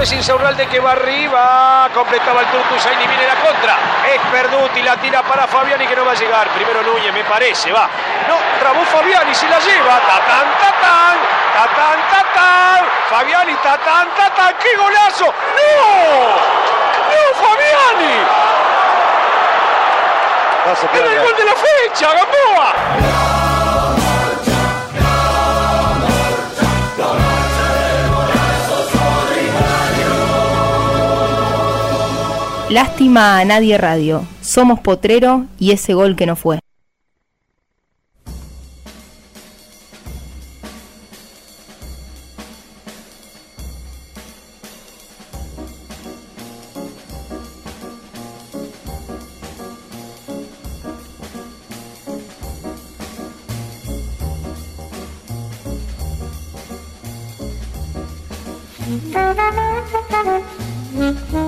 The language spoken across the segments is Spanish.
Vez Insaurralde que va arriba. Completaba el Turco Usaini. Viene la contra. Es Perduti. La tira para Fabiani que no va a llegar. Primero Núñez, me parece. Va. No, Ramón Fabiani se la lleva. Tatán, tatán. Tatán, tatán. Fabiani, tatán, tatán. ¡Qué golazo! ¡No! ¡No, Fabiani! ¡Era el gol de la fecha, Gamboa! Lástima a nadie radio. Somos potrero y ese gol que no fue.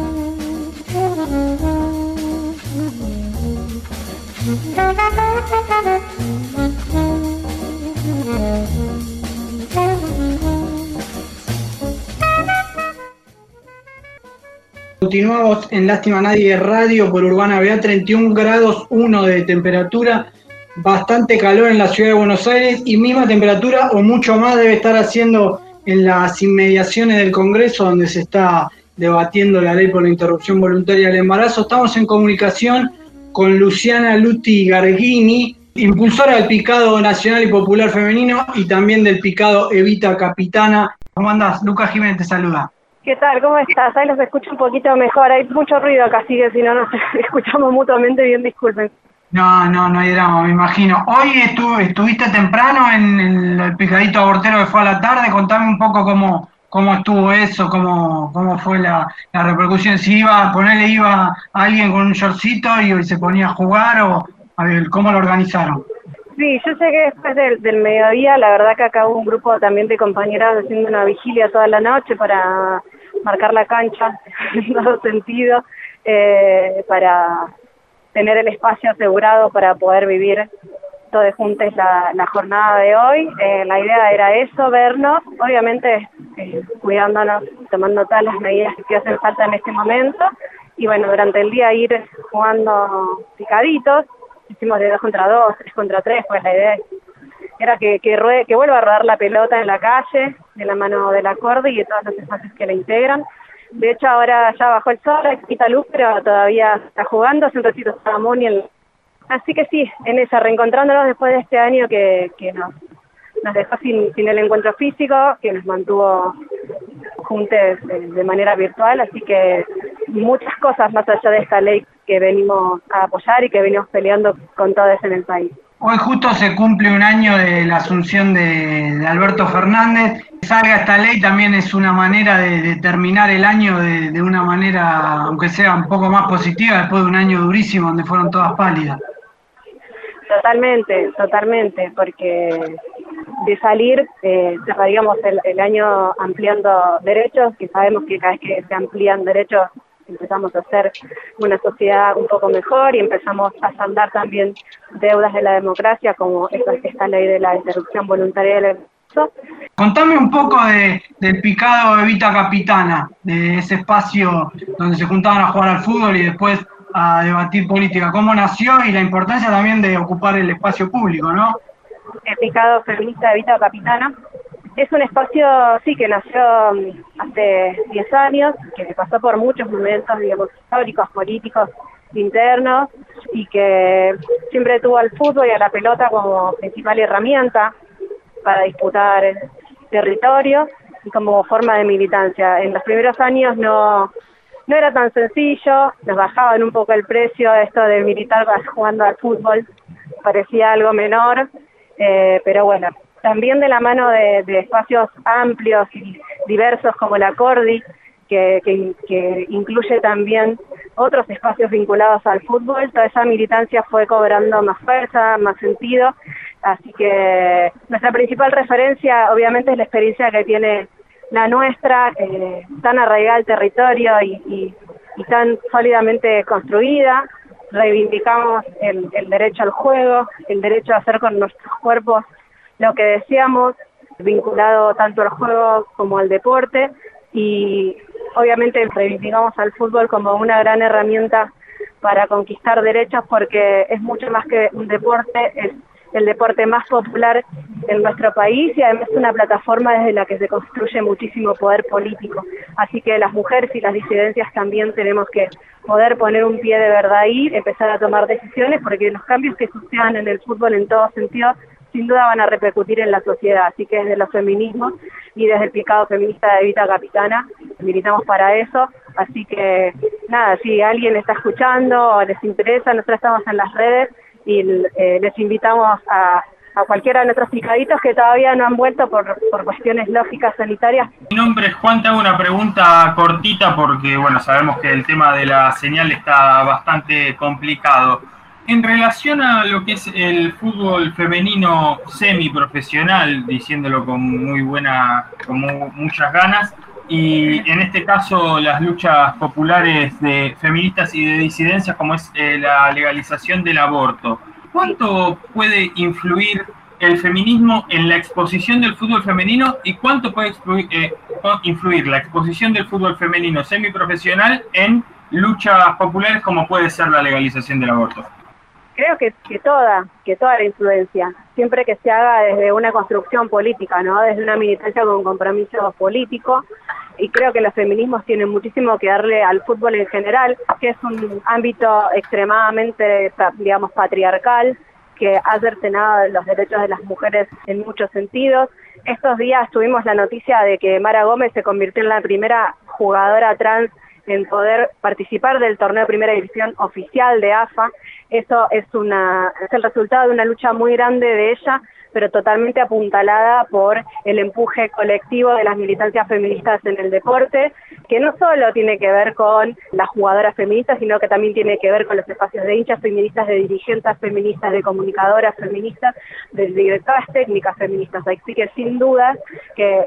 Continuamos en Lástima Nadie Radio por Urbana Vea, 31 grados 1 de temperatura, bastante calor en la ciudad de Buenos Aires y misma temperatura o mucho más debe estar haciendo en las inmediaciones del Congreso donde se está debatiendo la ley por la interrupción voluntaria del embarazo. Estamos en comunicación con Luciana Luti Gargini, impulsora del picado nacional y popular femenino y también del picado Evita Capitana. ¿Cómo andás? Lucas Jiménez te saluda. ¿Qué tal? ¿Cómo estás? Ahí los escucho un poquito mejor. Hay mucho ruido acá, así que si no nos escuchamos mutuamente, bien disculpen. No, no, no hay drama, me imagino. Hoy estu- estuviste temprano en el, el picadito abortero que fue a la tarde. Contame un poco cómo, cómo estuvo eso, cómo, cómo fue la, la repercusión. Si iba, a ponerle iba alguien con un shortcito y se ponía a jugar o a ver, cómo lo organizaron. Sí, yo llegué después del, del mediodía. La verdad que acá hubo un grupo también de compañeras haciendo una vigilia toda la noche para marcar la cancha en todo sentido, eh, para tener el espacio asegurado para poder vivir todos juntos la, jornada de hoy. Eh, la idea era eso, vernos, obviamente eh, cuidándonos, tomando todas las medidas que hacen falta en este momento. Y bueno, durante el día ir jugando picaditos, hicimos de dos contra dos, tres contra tres, pues la idea era que, que, que vuelva a rodar la pelota en la calle, de la mano del acorde y de todos los espacios que la integran. De hecho, ahora ya bajó el sol, hay poquita luz, pero todavía está jugando, hace un ratito estaba Moni en- Así que sí, en esa, reencontrándonos después de este año que, nos, dejó sin, el encuentro físico, que nos mantuvo juntos eh, de manera virtual, así que muchas cosas más allá de esta ley que venimos a apoyar y que venimos peleando con todos en el país. Hoy justo se cumple un año de la asunción de, Alberto Fernández. Salga esta ley también es una manera de, terminar el año de una manera, aunque sea un poco más positiva, después de un año durísimo donde fueron todas pálidas. Totalmente, totalmente, porque de salir eh, el, año ampliando derechos, que sabemos que cada vez que se amplían derechos empezamos a ser una sociedad un poco mejor y empezamos a saldar también deudas de la democracia como esta, esta ley de la interrupción voluntaria del. Contame un poco de, del picado Evita Capitana, de ese espacio donde se juntaban a jugar al fútbol y después a debatir política. ¿Cómo nació y la importancia también de ocupar el espacio público, no? El picado feminista de Vita Capitana es un espacio, sí, que nació mm, hace 10 años, que pasó por muchos momentos, digamos, históricos, políticos, internos, y que siempre tuvo al fútbol y a la pelota como principal herramienta para disputar territorio y como forma de militancia. En los primeros años no, no era tan sencillo, nos bajaban un poco el precio esto de militar jugando al fútbol, parecía algo menor, eh, pero bueno, también de la mano de, espacios amplios y diversos como la Cordi, que, que, incluye también otros espacios vinculados al fútbol, toda esa militancia fue cobrando más fuerza, más sentido, así que nuestra principal referencia obviamente es la experiencia que tiene la nuestra, eh, tan arraigada al territorio y, tan sólidamente construida, reivindicamos el, el derecho al juego, el derecho a hacer con nuestros cuerpos lo que deseamos, vinculado tanto al juego como al deporte. Y obviamente reivindicamos al fútbol como una gran herramienta para conquistar derechos porque es mucho más que un deporte, es el deporte más popular en nuestro país y además es una plataforma desde la que se construye muchísimo poder político. Así que las mujeres y las disidencias también tenemos que poder poner un pie de verdad ahí, empezar a tomar decisiones, porque los cambios que sucedan en el fútbol en todo sentido sin duda van a repercutir en la sociedad. Así que desde los feminismos y desde el picado feminista de Evita Capitana militamos para eso. Así que nada, si alguien está escuchando o les interesa, nosotros estamos en las redes y eh, les invitamos a, a cualquiera de nuestros picaditos que todavía no han vuelto por, por cuestiones lógicas sanitarias. Mi nombre es Juan, te hago una pregunta cortita porque bueno, sabemos que el tema de la señal está bastante complicado. En relación a lo que es el fútbol femenino semiprofesional, diciéndolo con muy buena, con muchas ganas, y en este caso las luchas populares de feministas y de disidencias, como es eh, la legalización del aborto, ¿cuánto puede influir el feminismo en la exposición del fútbol femenino y cuánto puede eh, influir la exposición del fútbol femenino semiprofesional en luchas populares como puede ser la legalización del aborto? creo que, que toda, que toda la influencia, siempre que se haga desde una construcción política, ¿no? Desde una militancia con compromiso político. Y creo que los feminismos tienen muchísimo que darle al fútbol en general, que es un ámbito extremadamente, digamos, patriarcal, que ha cercenado los derechos de las mujeres en muchos sentidos. Estos días tuvimos la noticia de que Mara Gómez se convirtió en la primera jugadora trans en poder participar del torneo de primera división oficial de AFA. Eso es, una, es el resultado de una lucha muy grande de ella pero totalmente apuntalada por el empuje colectivo de las militancias feministas en el deporte, que no solo tiene que ver con las jugadoras feministas, sino que también tiene que ver con los espacios de hinchas feministas, de dirigentes feministas, de comunicadoras feministas, de directoras técnicas feministas. Así que sin duda que,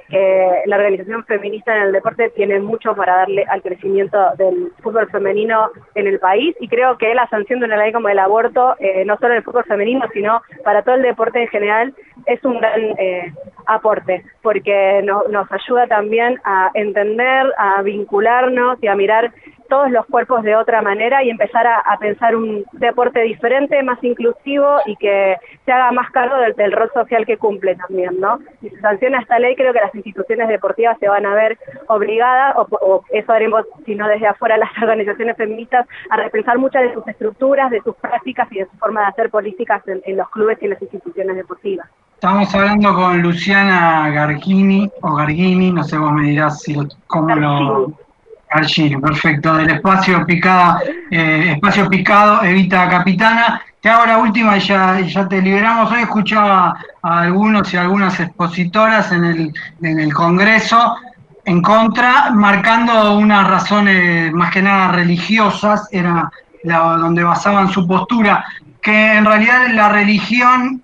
la organización feminista en el deporte tiene mucho para darle al crecimiento del fútbol femenino en el país y creo que la sanción de una ley como el aborto, eh, no solo en el fútbol femenino, sino para todo el deporte en general, like es un gran eh, aporte, porque nos ayuda también a entender, a vincularnos y a mirar todos los cuerpos de otra manera y empezar a, pensar un deporte diferente, más inclusivo y que se haga más cargo del, rol social que cumple también, ¿no? Si se sanciona esta ley, creo que las instituciones deportivas se van a ver obligadas, o, eso haremos, si no desde afuera, las organizaciones feministas, a repensar muchas de sus estructuras, de sus prácticas y de su forma de hacer políticas en, los clubes y en las instituciones deportivas. Estamos hablando con Luciana Gargini, o Gargini, no sé vos me dirás si, cómo lo Archini, perfecto. Del espacio picada, eh, espacio picado, Evita Capitana. Te hago la última y ya, ya te liberamos. Hoy escuchaba a algunos y algunas expositoras en el, en el Congreso en contra, marcando unas razones más que nada religiosas, era donde basaban su postura, que en realidad la religión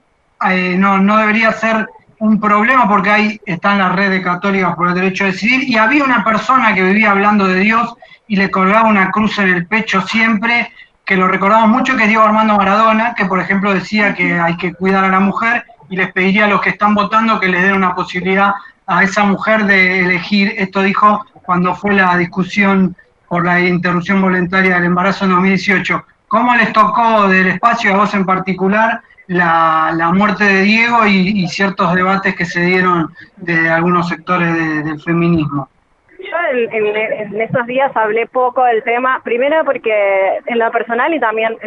eh, no, no debería ser un problema porque ahí están las redes católicas por el derecho a decidir y había una persona que vivía hablando de Dios y le colgaba una cruz en el pecho siempre, que lo recordamos mucho, que es Diego Armando Maradona, que por ejemplo decía que hay que cuidar a la mujer y les pediría a los que están votando que les den una posibilidad a esa mujer de elegir, esto dijo cuando fue la discusión por la interrupción voluntaria del embarazo en 2018. ¿Cómo les tocó del espacio a vos en particular la, muerte de Diego y, ciertos debates que se dieron de algunos sectores del feminismo? Yo en, esos días hablé poco del tema, primero porque en lo personal y también,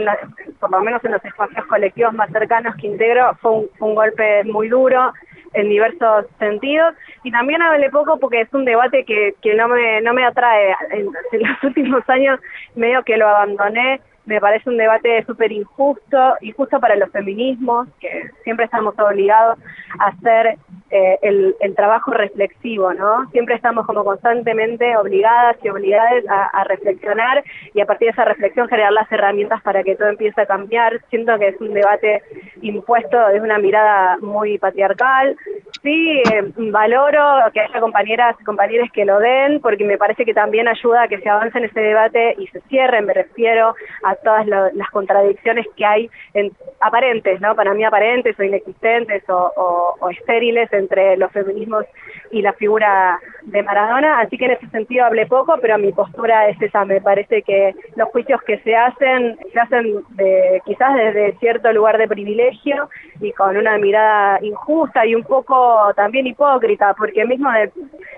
por lo menos en los espacios colectivos más cercanos que integro, fue un, golpe muy duro en diversos sentidos y también hablé poco porque es un debate que, que no me no me atrae en, los últimos años medio que lo abandoné me parece un debate súper injusto, injusto para los feminismos, que siempre estamos obligados a hacer eh, el, trabajo reflexivo, ¿no? Siempre estamos como constantemente obligadas y obligadas a, reflexionar y a partir de esa reflexión generar las herramientas para que todo empiece a cambiar. Siento que es un debate impuesto desde una mirada muy patriarcal. Sí, eh, valoro que haya compañeras y compañeros que lo den, porque me parece que también ayuda a que se avance en ese debate y se cierre, me refiero a todas las contradicciones que hay en, aparentes, ¿no? Para mí aparentes o inexistentes o, o estériles entre los feminismos y la figura de Maradona, así que en ese sentido hablé poco, pero mi postura es esa, me parece que los juicios que se hacen, se hacen de, quizás desde cierto lugar de privilegio y con una mirada injusta y un poco también hipócrita, porque mismo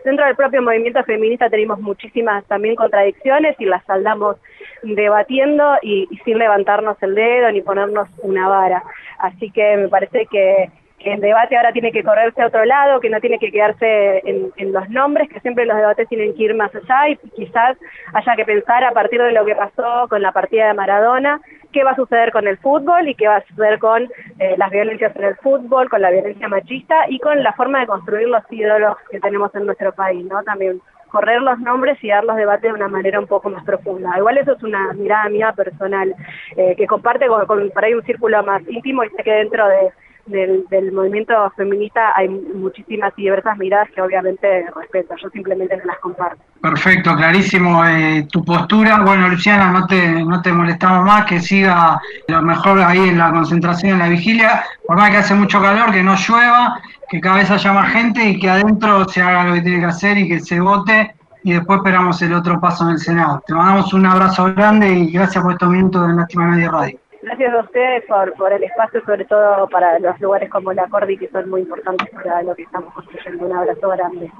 dentro del propio movimiento feminista tenemos muchísimas también contradicciones y las saldamos debatiendo y sin levantarnos el dedo ni ponernos una vara. Así que me parece que el debate ahora tiene que correrse a otro lado, que no tiene que quedarse en, los nombres, que siempre los debates tienen que ir más allá y quizás haya que pensar a partir de lo que pasó con la partida de Maradona, qué va a suceder con el fútbol y qué va a suceder con eh, las violencias en el fútbol, con la violencia machista y con la forma de construir los ídolos que tenemos en nuestro país, ¿no? También correr los nombres y dar los debates de una manera un poco más profunda. Igual eso es una mirada mía personal, eh, que comparte con, con por un círculo más íntimo y sé que dentro de del, movimiento feminista hay muchísimas y diversas miradas que obviamente respeto, yo simplemente no las comparto. Perfecto, clarísimo eh, tu postura. Bueno, Luciana, no te, no te molestamos más, que siga lo mejor ahí en la concentración, en la vigilia, por más que hace mucho calor, que no llueva, que cada vez haya más gente y que adentro se haga lo que tiene que hacer y que se vote y después esperamos el otro paso en el Senado. Te mandamos un abrazo grande y gracias por estos minutos de Lástima Media Radio. Gracias a ustedes por, por el espacio, sobre todo para los lugares como la Cordi, que son muy importantes para lo que estamos construyendo. Un abrazo grande.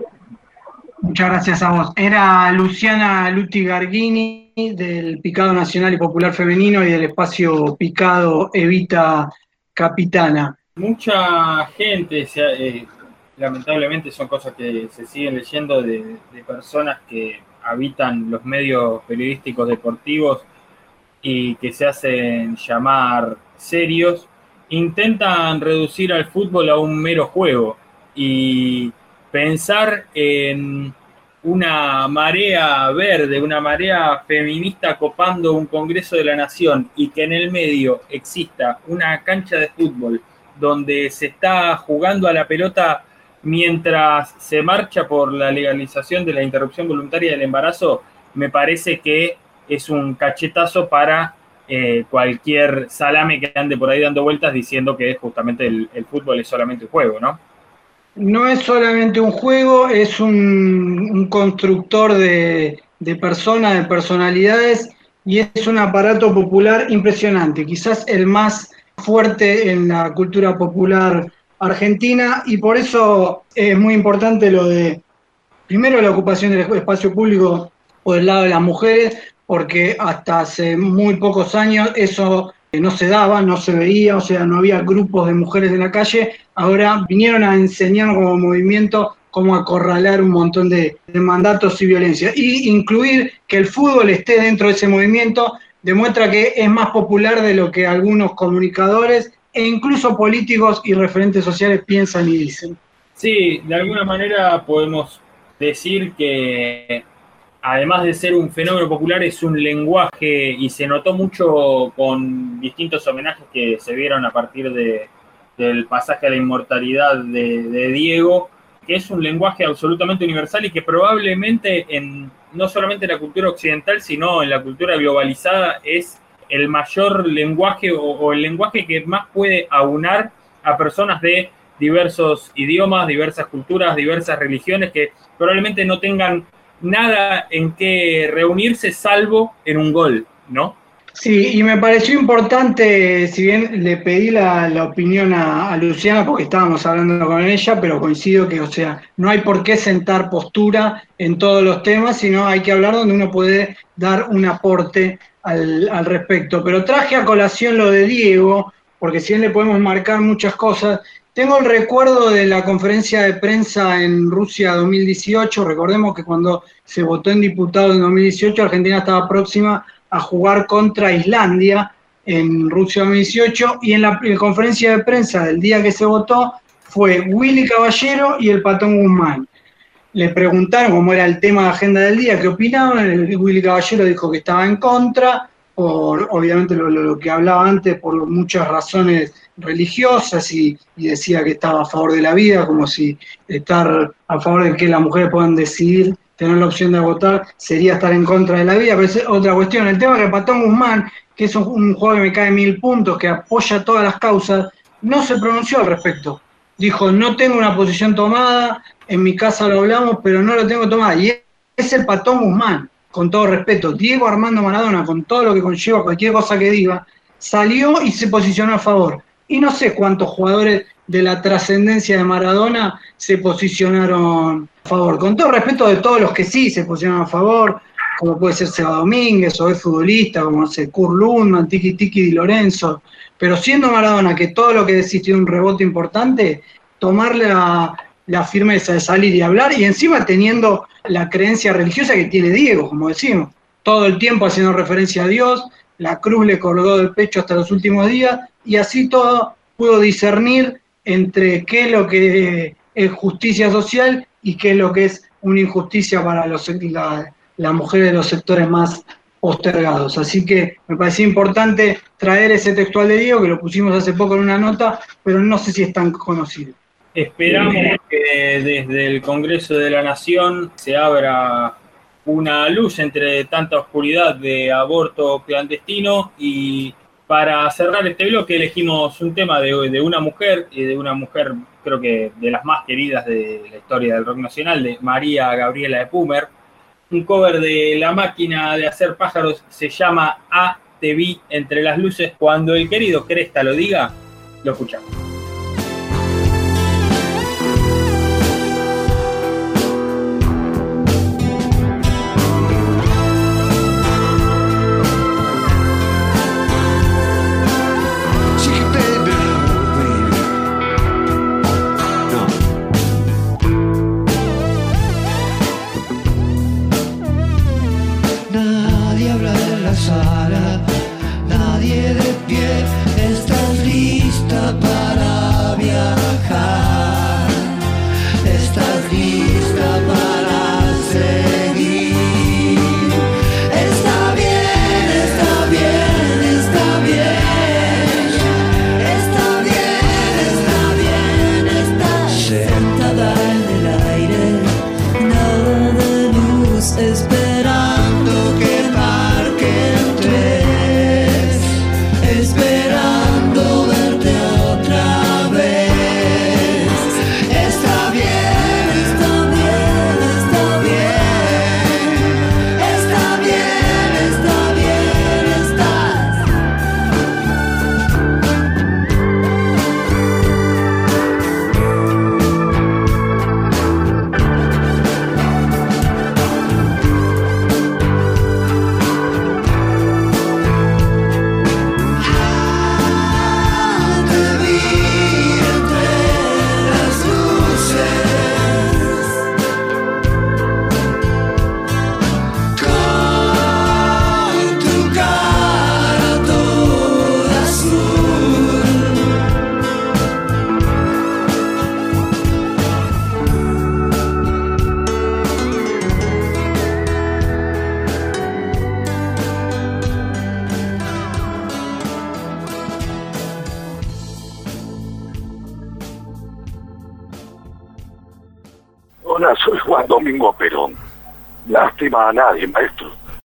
Muchas gracias a vos. Era Luciana Luti Gargini del Picado Nacional y Popular Femenino y del espacio Picado Evita Capitana. Mucha gente, eh, lamentablemente son cosas que se siguen leyendo de personas que habitan los medios periodísticos deportivos y que se hacen llamar serios, intentan reducir al fútbol a un mero juego y pensar en una marea verde, una marea feminista copando un Congreso de la Nación y que en el medio exista una cancha de fútbol donde se está jugando a la pelota mientras se marcha por la legalización de la interrupción voluntaria del embarazo, me parece que es un cachetazo para eh, cualquier salame que ande por ahí dando vueltas diciendo que justamente el, fútbol es solamente un juego, ¿no? No es solamente un juego, es un, constructor de, de personas, de personalidades, y es un aparato popular impresionante, quizás el más fuerte en la cultura popular argentina, y por eso es muy importante lo de, primero, la ocupación del espacio público por el lado de las mujeres, porque hasta hace muy pocos años eso no se daba, no se veía, o sea, no había grupos de mujeres en la calle. Ahora vinieron a enseñar como movimiento cómo acorralar un montón de, mandatos y violencia. Y incluir que el fútbol esté dentro de ese movimiento demuestra que es más popular de lo que algunos comunicadores e incluso políticos y referentes sociales piensan y dicen. Sí, de alguna manera podemos decir que además de ser un fenómeno popular, es un lenguaje y se notó mucho con distintos homenajes que se vieron a partir de, del pasaje a la inmortalidad de, Diego, que es un lenguaje absolutamente universal y que probablemente en no solamente en la cultura occidental, sino en la cultura globalizada es el mayor lenguaje o el lenguaje que más puede aunar a personas de diversos idiomas, diversas culturas, diversas religiones que probablemente no tengan nada en que reunirse salvo en un gol, ¿no? Sí, y me pareció importante, si bien le pedí la, opinión a, Luciana porque estábamos hablando con ella, pero coincido que, o sea, no hay por qué sentar postura en todos los temas, sino hay que hablar donde uno puede dar un aporte al, al respecto. Pero traje a colación lo de Diego, porque si bien le podemos marcar muchas cosas, tengo el recuerdo de la conferencia de prensa en Rusia 2018, recordemos que cuando se votó en diputado en 2018, Argentina estaba próxima a jugar contra Islandia en Rusia 2018 y en la, conferencia de prensa del día que se votó fue Willy Caballero y el Patón Guzmán. Le preguntaron cómo era el tema de agenda del día, qué opinaban, Willy Caballero dijo que estaba en contra, por obviamente lo, que hablaba antes, por muchas razones religiosas y, y, decía que estaba a favor de la vida, como si estar a favor de que las mujeres puedan decidir tener la opción de votar sería estar en contra de la vida, pero es otra cuestión. El tema es que Patón Guzmán, que es un, juego que me cae mil puntos, que apoya todas las causas, no se pronunció al respecto. Dijo, no tengo una posición tomada, en mi casa lo hablamos, pero no lo tengo tomada. Y es el Patón Guzmán, con todo respeto. Diego Armando Maradona, con todo lo que conlleva cualquier cosa que diga, salió y se posicionó a favor. Y no sé cuántos jugadores de la trascendencia de Maradona se posicionaron a favor. Con todo respeto de todos los que sí se posicionaron a favor, como puede ser Seba Domínguez, o es futbolista, como no sé, Kurt Tiki Tiki Di Lorenzo. Pero siendo Maradona que todo lo que decís tiene un rebote importante, tomarle la, la firmeza de salir y hablar, y encima teniendo la creencia religiosa que tiene Diego, como decimos, todo el tiempo haciendo referencia a Dios, la cruz le colgó del pecho hasta los últimos días, y así todo pudo discernir entre qué es lo que es justicia social y qué es lo que es una injusticia para los, las mujeres de los sectores más postergados. Así que me parecía importante traer ese textual de Diego, que lo pusimos hace poco en una nota, pero no sé si es tan conocido. Esperamos que desde el Congreso de la Nación se abra una luz entre tanta oscuridad de aborto clandestino y para cerrar este bloque elegimos un tema de, una mujer, y de una mujer creo que de las más queridas de la historia del rock nacional, de María Gabriela de Pumer. Un cover de La máquina de hacer pájaros se llama A Te vi entre las luces. Cuando el querido Cresta lo diga, lo escuchamos. A nadie, maestro.